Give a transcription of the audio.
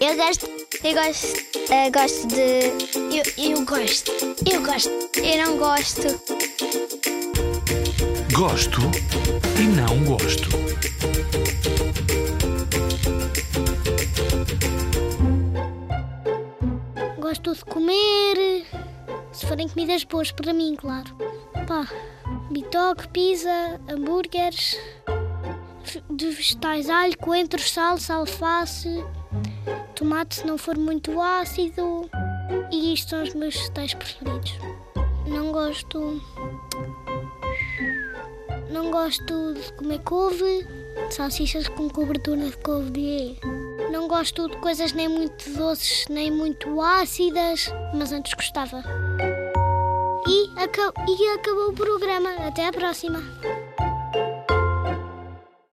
Eu gosto. Eu gosto. Eu gosto de. Eu, eu gosto. Eu gosto. Eu não gosto. Gosto e não gosto. Gosto de comer. Se forem comidas boas para mim, claro. Pá, bitoque, pizza, hambúrgueres, de vegetais, alho, coentros, salsa, alface, tomate se não for muito ácido. E isto são os meus vegetais preferidos. Não gosto. Não gosto de comer couve, salsichas com cobertura de couve. Não gosto de coisas nem muito doces, nem muito ácidas, mas antes gostava. E, aca- e acabou o programa. Até à próxima.